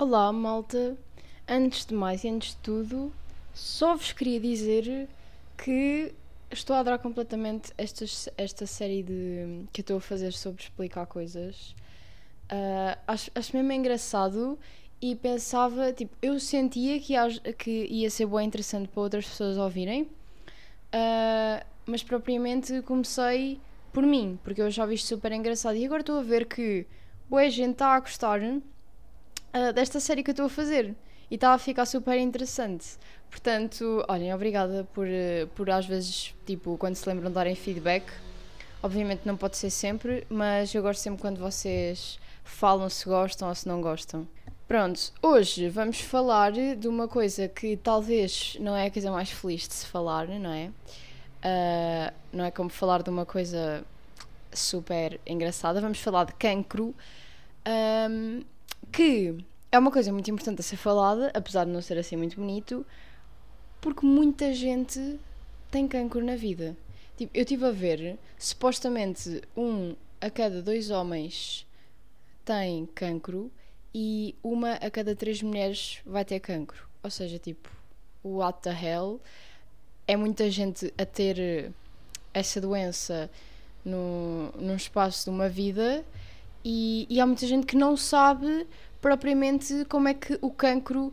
Olá, malta. Antes de mais e antes de tudo, só vos queria dizer que estou a adorar completamente esta, esta série de, que eu estou a fazer sobre explicar coisas. Uh, acho, acho mesmo engraçado e pensava, tipo, eu sentia que ia, que ia ser bem interessante para outras pessoas ouvirem, uh, mas propriamente comecei por mim, porque eu já vi isto super engraçado e agora estou a ver que boa gente está a gostar uh, desta série que eu estou a fazer e está a ficar super interessante. Portanto, olhem, obrigada por, uh, por às vezes, tipo, quando se lembram de darem feedback. Obviamente não pode ser sempre, mas eu gosto sempre quando vocês falam se gostam ou se não gostam. Pronto, hoje vamos falar de uma coisa que talvez não é a coisa mais feliz de se falar, não é? Uh, não é como falar de uma coisa super engraçada. Vamos falar de cancro. Um, que é uma coisa muito importante a ser falada, apesar de não ser assim muito bonito, porque muita gente tem cancro na vida. Tipo, eu estive a ver, supostamente um a cada dois homens tem cancro e uma a cada três mulheres vai ter cancro. Ou seja, tipo, what the hell? É muita gente a ter essa doença no, num espaço de uma vida e, e há muita gente que não sabe propriamente como é que o cancro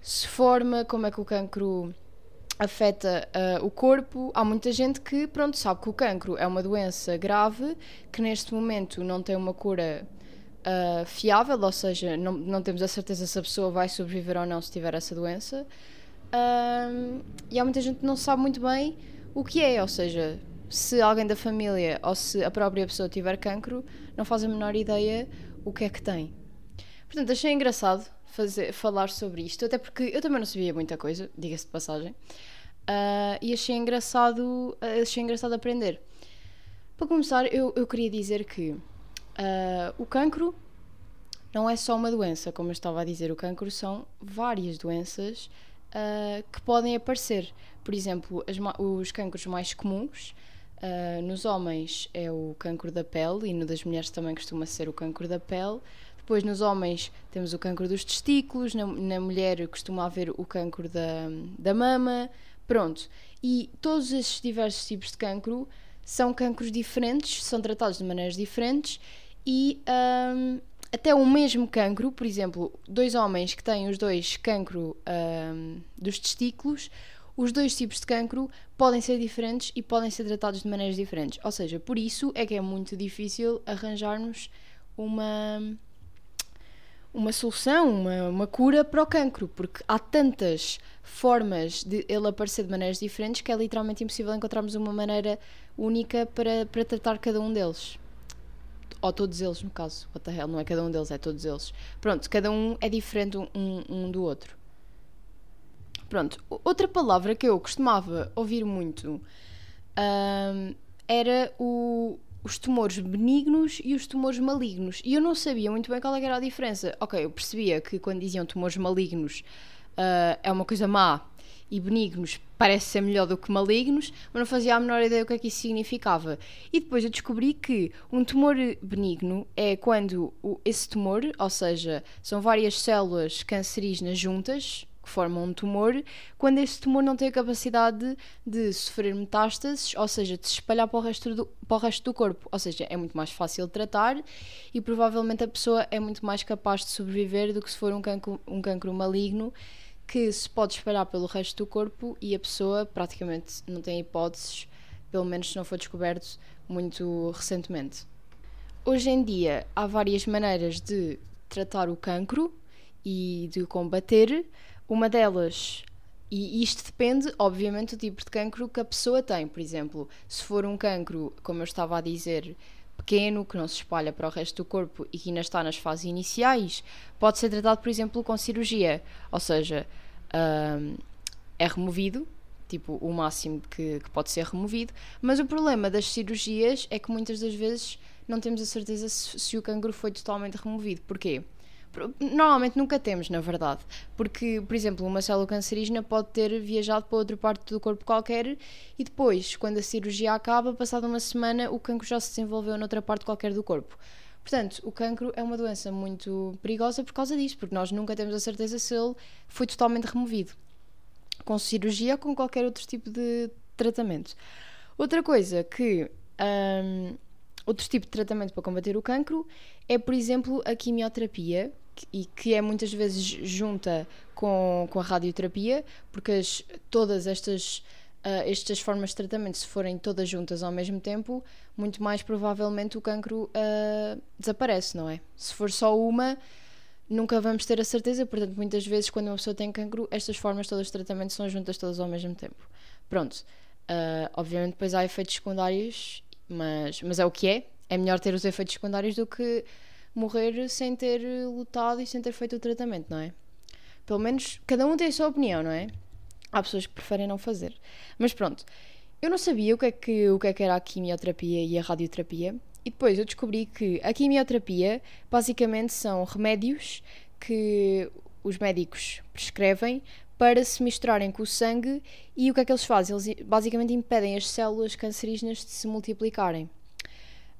se forma, como é que o cancro afeta uh, o corpo. Há muita gente que, pronto, sabe que o cancro é uma doença grave, que neste momento não tem uma cura uh, fiável, ou seja, não, não temos a certeza se a pessoa vai sobreviver ou não se tiver essa doença. Uh, e há muita gente que não sabe muito bem o que é, ou seja, se alguém da família ou se a própria pessoa tiver cancro, não faz a menor ideia o que é que tem. Portanto, achei engraçado fazer, falar sobre isto, até porque eu também não sabia muita coisa, diga-se de passagem, uh, e achei engraçado, achei engraçado aprender. Para começar, eu, eu queria dizer que uh, o cancro não é só uma doença, como eu estava a dizer, o cancro são várias doenças uh, que podem aparecer. Por exemplo, as, os cancros mais comuns uh, nos homens é o cancro da pele e no das mulheres também costuma ser o cancro da pele. Depois, nos homens, temos o cancro dos testículos, na, na mulher costuma haver o cancro da, da mama. Pronto. E todos esses diversos tipos de cancro são cancros diferentes, são tratados de maneiras diferentes e um, até o mesmo cancro, por exemplo, dois homens que têm os dois cancro um, dos testículos, os dois tipos de cancro podem ser diferentes e podem ser tratados de maneiras diferentes. Ou seja, por isso é que é muito difícil arranjarmos uma uma solução, uma, uma cura para o cancro, porque há tantas formas de ele aparecer de maneiras diferentes que é literalmente impossível encontrarmos uma maneira única para, para tratar cada um deles. Ou todos eles, no caso. What the hell, não é cada um deles, é todos eles. Pronto, cada um é diferente um, um do outro. Pronto, outra palavra que eu costumava ouvir muito um, era o, os tumores benignos e os tumores malignos. E eu não sabia muito bem qual era a diferença. Ok, eu percebia que quando diziam tumores malignos uh, é uma coisa má e benignos parece ser melhor do que malignos, mas não fazia a menor ideia do que é que isso significava. E depois eu descobri que um tumor benigno é quando esse tumor, ou seja, são várias células cancerígenas juntas, que formam um tumor, quando esse tumor não tem a capacidade de sofrer metástases, ou seja, de se espalhar para o, resto do, para o resto do corpo. Ou seja, é muito mais fácil de tratar e provavelmente a pessoa é muito mais capaz de sobreviver do que se for um cancro, um cancro maligno que se pode espalhar pelo resto do corpo e a pessoa praticamente não tem hipóteses, pelo menos se não for descoberto muito recentemente. Hoje em dia há várias maneiras de tratar o cancro e de combater. Uma delas, e isto depende, obviamente, do tipo de cancro que a pessoa tem. Por exemplo, se for um cancro, como eu estava a dizer, pequeno, que não se espalha para o resto do corpo e que ainda está nas fases iniciais, pode ser tratado, por exemplo, com cirurgia. Ou seja, um, é removido, tipo, o máximo que, que, pode ser removido. Mas o problema das cirurgias é que muitas das vezes não temos a certeza se, se o cancro foi totalmente removido. Porquê? Normalmente nunca temos, na verdade. Porque, por exemplo, uma célula cancerígena pode ter viajado para outra parte do corpo qualquer e depois, quando a cirurgia acaba, passada uma semana, o cancro já se desenvolveu noutra parte qualquer do corpo. Portanto, o cancro é uma doença muito perigosa por causa disso, porque nós nunca temos a certeza se ele foi totalmente removido, com cirurgia ou com qualquer outro tipo de tratamento. Outra coisa que. Um, outro tipo de tratamento para combater o cancro é, por exemplo, a quimioterapia, e que é muitas vezes junta com, com a radioterapia, porque as, todas estas uh, estas formas de tratamento, se forem todas juntas ao mesmo tempo, muito mais provavelmente o cancro uh, desaparece, não é? Se for só uma, nunca vamos ter a certeza, portanto, muitas vezes, quando uma pessoa tem cancro, estas formas todas de tratamento são juntas todas ao mesmo tempo. Pronto. Uh, obviamente, depois há efeitos secundários, mas, mas é o que é. É melhor ter os efeitos secundários do que morrer sem ter lutado e sem ter feito o tratamento, não é? Pelo menos cada um tem a sua opinião, não é? Há pessoas que preferem não fazer. Mas pronto, eu não sabia o que é que, o que, é que era a quimioterapia e a radioterapia. E depois eu descobri que a quimioterapia basicamente são remédios que os médicos prescrevem para se misturarem com o sangue e o que é que eles fazem? Eles basicamente impedem as células cancerígenas de se multiplicarem.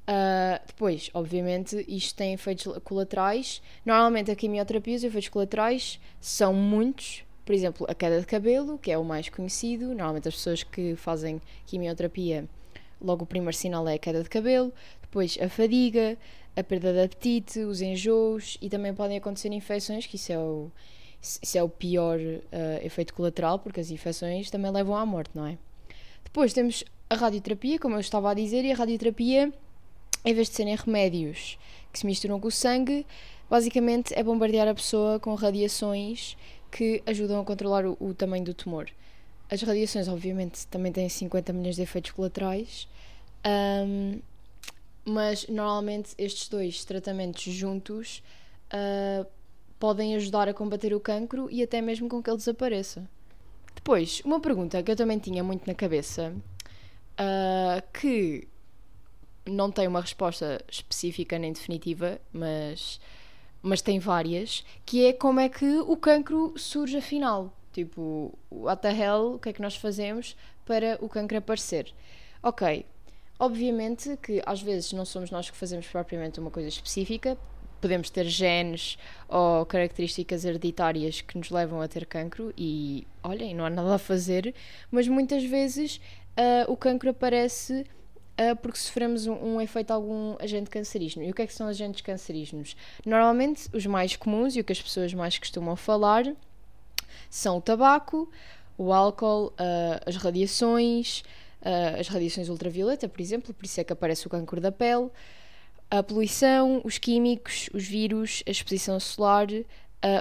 Uh, depois, obviamente, isto tem efeitos colaterais. Normalmente a quimioterapia, os efeitos colaterais são muitos, por exemplo, a queda de cabelo, que é o mais conhecido. Normalmente as pessoas que fazem quimioterapia, logo o primeiro sinal é a queda de cabelo. Depois a fadiga, a perda de apetite, os enjoos e também podem acontecer infecções, que isso é o, isso é o pior uh, efeito colateral, porque as infecções também levam à morte, não é? Depois temos a radioterapia, como eu estava a dizer, e a radioterapia, em vez de serem remédios que se misturam com o sangue, basicamente é bombardear a pessoa com radiações que ajudam a controlar o, o tamanho do tumor. As radiações, obviamente, também têm 50 milhões de efeitos colaterais, um, mas normalmente estes dois tratamentos juntos uh, podem ajudar a combater o cancro e até mesmo com que ele desapareça. Depois, uma pergunta que eu também tinha muito na cabeça, uh, que não tem uma resposta específica nem definitiva, mas mas tem várias, que é como é que o cancro surge afinal. Tipo, what the hell, o que é que nós fazemos para o cancro aparecer? Ok, obviamente que às vezes não somos nós que fazemos propriamente uma coisa específica, podemos ter genes ou características hereditárias que nos levam a ter cancro e, olhem, não há nada a fazer, mas muitas vezes uh, o cancro aparece porque sofremos um, um, efeito algum agente cancerígeno. E o que é que são agentes cancerígenos? Normalmente, os mais comuns e o que as pessoas mais costumam falar são o tabaco, o álcool, uh, as radiações, uh, as radiações ultravioleta, por exemplo, por isso é que aparece o câncer da pele, a poluição, os químicos, os vírus, a exposição solar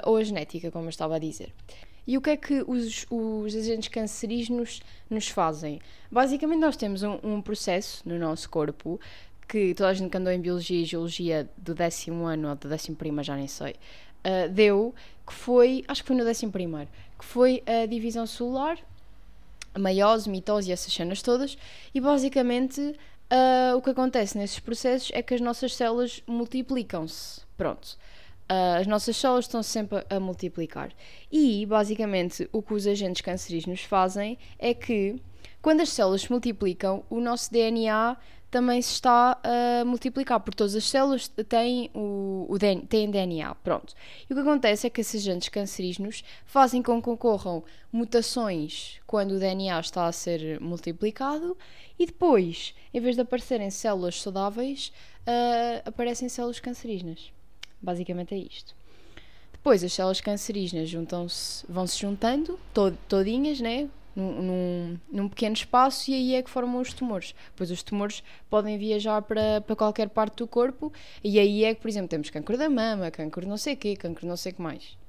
ou a genética, como eu estava a dizer. E o que é que os, os agentes cancerígenos nos fazem? Basicamente, nós temos um, um, processo no nosso corpo que toda a gente que andou em Biologia e Geologia do décimo ano ou do décimo primeiro, já nem sei, uh, deu, que foi, acho que foi no décimo primeiro, que foi a divisão celular, a meiose, mitose e essas cenas todas, e basicamente uh, o que acontece nesses processos é que as nossas células multiplicam-se. Pronto. Uh, as nossas células estão sempre a multiplicar. E, basicamente, o que os agentes cancerígenos fazem é que, quando as células se multiplicam, o nosso DNA também se está a multiplicar, porque todas as células têm, o, o têm DNA. Pronto. E o que acontece é que esses agentes cancerígenos fazem com que ocorram mutações quando o DNA está a ser multiplicado e depois, em vez de aparecerem células saudáveis, uh, aparecem células cancerígenas. Basicamente é isto. Depois as células cancerígenas juntam-se, vão-se juntando, tod, todinhas, né? Num, num, num, pequeno espaço e aí é que formam os tumores. Pois os tumores podem viajar para, para qualquer parte do corpo e aí é que, por exemplo, temos câncer da mama, câncer não sei o quê, câncer não sei o que mais.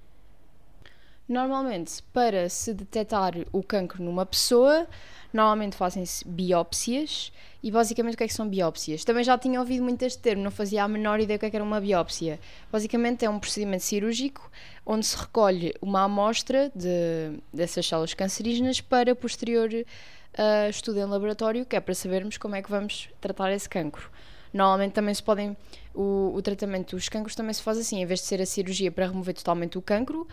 Normalmente, para se detectar o cancro numa pessoa, normalmente fazem-se biópsias. E basicamente o que é que são biópsias? Também já tinha ouvido muito este termo, não fazia a menor ideia do que, é que era uma biópsia. Basicamente é um procedimento cirúrgico onde se recolhe uma amostra de, dessas células cancerígenas para posterior uh, estudo em laboratório, que é para sabermos como é que vamos tratar esse cancro. Normalmente também se podem. O, o tratamento dos cancros também se faz assim, em vez de ser a cirurgia para remover totalmente o cancro,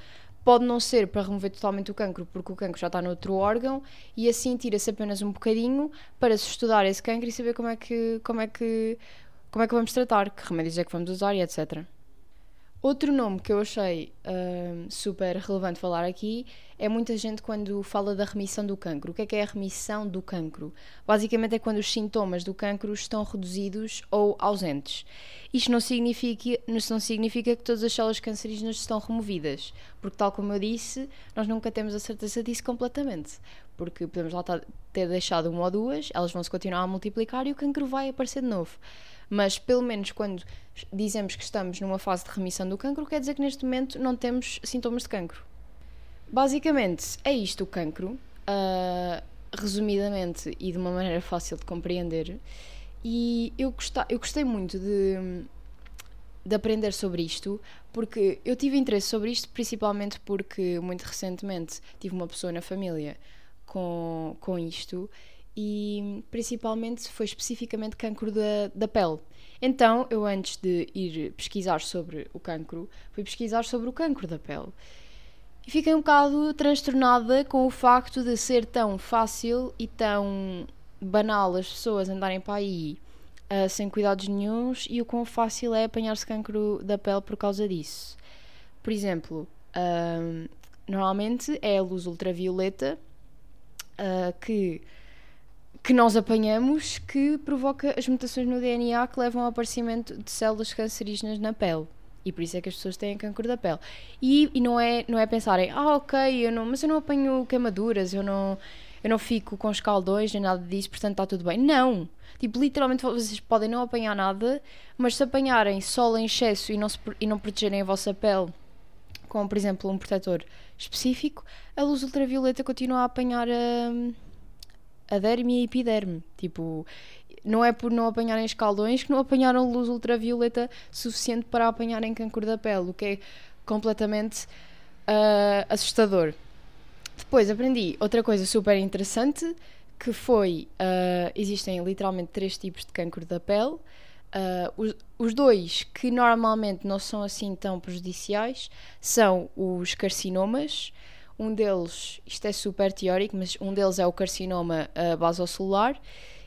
Pode não ser para remover totalmente o cancro, porque o cancro já está noutro órgão, e assim tira-se apenas um bocadinho para se estudar esse cancro e saber como é que, como é que como é que vamos tratar, que remédios é que vamos usar e etc. Outro nome que eu achei uh, super relevante falar aqui é muita gente quando fala da remissão do cancro. O que é que é a remissão do cancro? Basicamente é quando os sintomas do cancro estão reduzidos ou ausentes. Isto não significa, não significa que todas as células cancerígenas estão removidas, porque tal como eu disse, nós nunca temos a certeza disso completamente. Porque podemos lá ter deixado uma ou duas, elas vão se continuar a multiplicar e o cancro vai aparecer de novo mas pelo menos quando dizemos que estamos numa fase de remissão do cancro, quer dizer que neste momento não temos sintomas de cancro. Basicamente, é isto o cancro, uh, resumidamente e de uma maneira fácil de compreender. E eu, gostei, eu gostei muito de, de aprender sobre isto, porque eu tive interesse sobre isto principalmente porque muito recentemente tive uma pessoa na família com, com isto e principalmente foi especificamente cancro da, da pele. Então, eu antes de ir pesquisar sobre o cancro, fui pesquisar sobre o cancro da pele. E fiquei um bocado transtornada com o facto de ser tão fácil e tão banal as pessoas andarem para aí uh, sem cuidados nenhums e o quão fácil é apanhar-se cancro da pele por causa disso. Por exemplo, uh, normalmente é a luz ultravioleta uh, que que nós apanhamos que provoca as mutações no DNA que levam ao aparecimento de células cancerígenas na pele. E por isso é que as pessoas têm câncer da pele. E, e não, é, não é pensarem, ah, ok, eu não, mas eu não apanho queimaduras, eu não, eu não fico com escaldões nem nada disso, portanto está tudo bem. Não! Tipo, literalmente vocês podem não apanhar nada, mas se apanharem sol em excesso e não, se, e não protegerem a vossa pele com, por exemplo, um protetor específico, a luz ultravioleta continua a apanhar. Hum, a derme e a epiderme. Tipo, não é por não apanharem escaldões que não apanharam luz ultravioleta suficiente para apanharem câncer da pele, o que é completamente uh, assustador. Depois aprendi outra coisa super interessante que foi uh, existem literalmente três tipos de câncer da pele. Uh, os, os, dois que normalmente não são assim tão prejudiciais são os carcinomas, um deles, isto é super teórico, mas um deles é o carcinoma uh, basocelular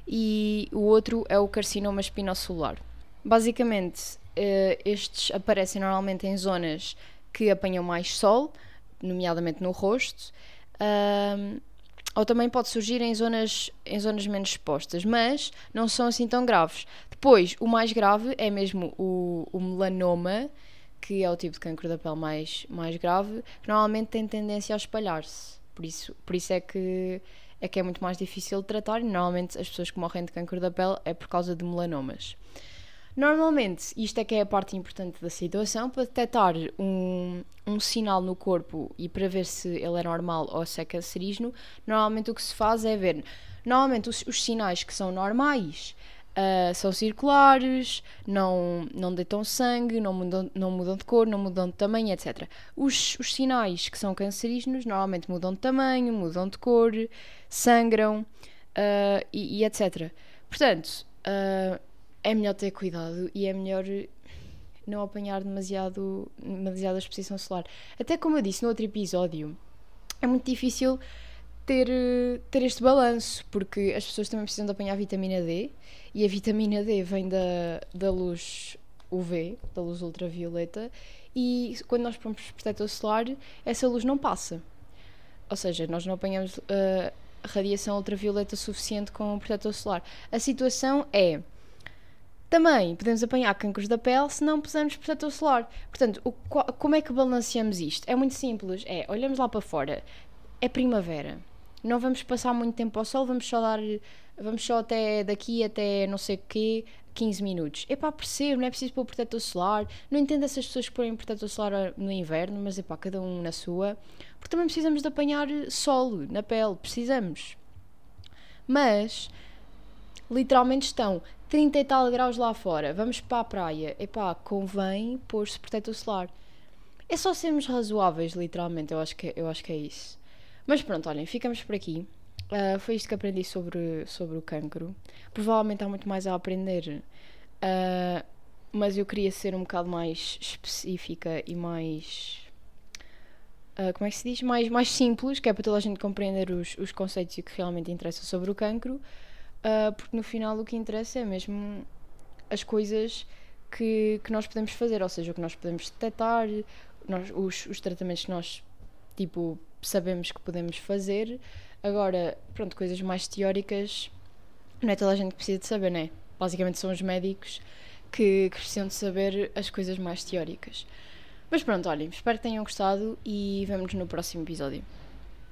e o outro é o carcinoma espinocelular. Basicamente, uh, estes aparecem normalmente em zonas que apanham mais sol, nomeadamente no rosto, uh, ou também pode surgir em zonas, em zonas menos expostas, mas não são assim tão graves. Depois, o mais grave é mesmo o, o melanoma, que é o tipo de cancro da pele mais, mais grave, que normalmente tem tendência a espalhar-se. Por isso, por isso é que é que é muito mais difícil de tratar e normalmente as pessoas que morrem de cancro da pele é por causa de melanomas. Normalmente, isto é que é a parte importante da situação, para detectar um, um sinal no corpo e para ver se ele é normal ou se é cancerígeno, normalmente o que se faz é ver, normalmente os, os sinais que são normais Uh, são circulares, não, não deitam sangue, não mudam, não mudam de cor, não mudam de tamanho, etc. Os, os sinais que são cancerígenos normalmente mudam de tamanho, mudam de cor, sangram uh, e, e, etc. Portanto, uh, é melhor ter cuidado e é melhor não apanhar demasiado, demasiada exposição solar. Até como eu disse no outro episódio, é muito difícil ter, ter este balanço, porque as pessoas também precisam de apanhar vitamina D e a vitamina D vem da, da luz UV, da luz ultravioleta, e quando nós pomos protetor solar, essa luz não passa. Ou seja, nós não apanhamos uh, radiação ultravioleta suficiente com o protetor solar. A situação é. Também podemos apanhar cancros da pele se não pusermos protetor solar. Portanto, o, como é que balanceamos isto? É muito simples. É, olhamos lá para fora. É primavera não vamos passar muito tempo ao sol, vamos só dar, vamos só até daqui até não sei o quê, 15 minutos. É pá, percebo, não é preciso pôr protetor solar. Não entendo essas pessoas que põem protetor solar no inverno, mas é pá, cada um na sua. Porque também precisamos de apanhar sol na pele, precisamos. Mas, literalmente estão 30 e tal graus lá fora, vamos para a praia. É pá, convém pôr-se protetor solar. É só sermos razoáveis, literalmente, eu acho que, eu acho que é isso. Mas pronto, olhem, ficamos por aqui. Uh, foi isto que aprendi sobre, sobre o cancro. Provavelmente há muito mais a aprender, uh, mas eu queria ser um bocado mais específica e mais. Uh, como é que se diz? Mais, mais simples, que é para toda a gente compreender os, os conceitos e o que realmente interessa sobre o cancro, porque no final o que interessa é mesmo as coisas que, que nós podemos fazer, ou seja, o que nós podemos detectar, nós, os, os tratamentos que nós, tipo, sabemos que podemos fazer. Agora, pronto, coisas mais teóricas, não é toda a gente que precisa de saber, né? Basicamente são os médicos que, que precisam de saber as coisas mais teóricas. Mas pronto, olhem, espero que tenham gostado e vemo-nos no próximo episódio.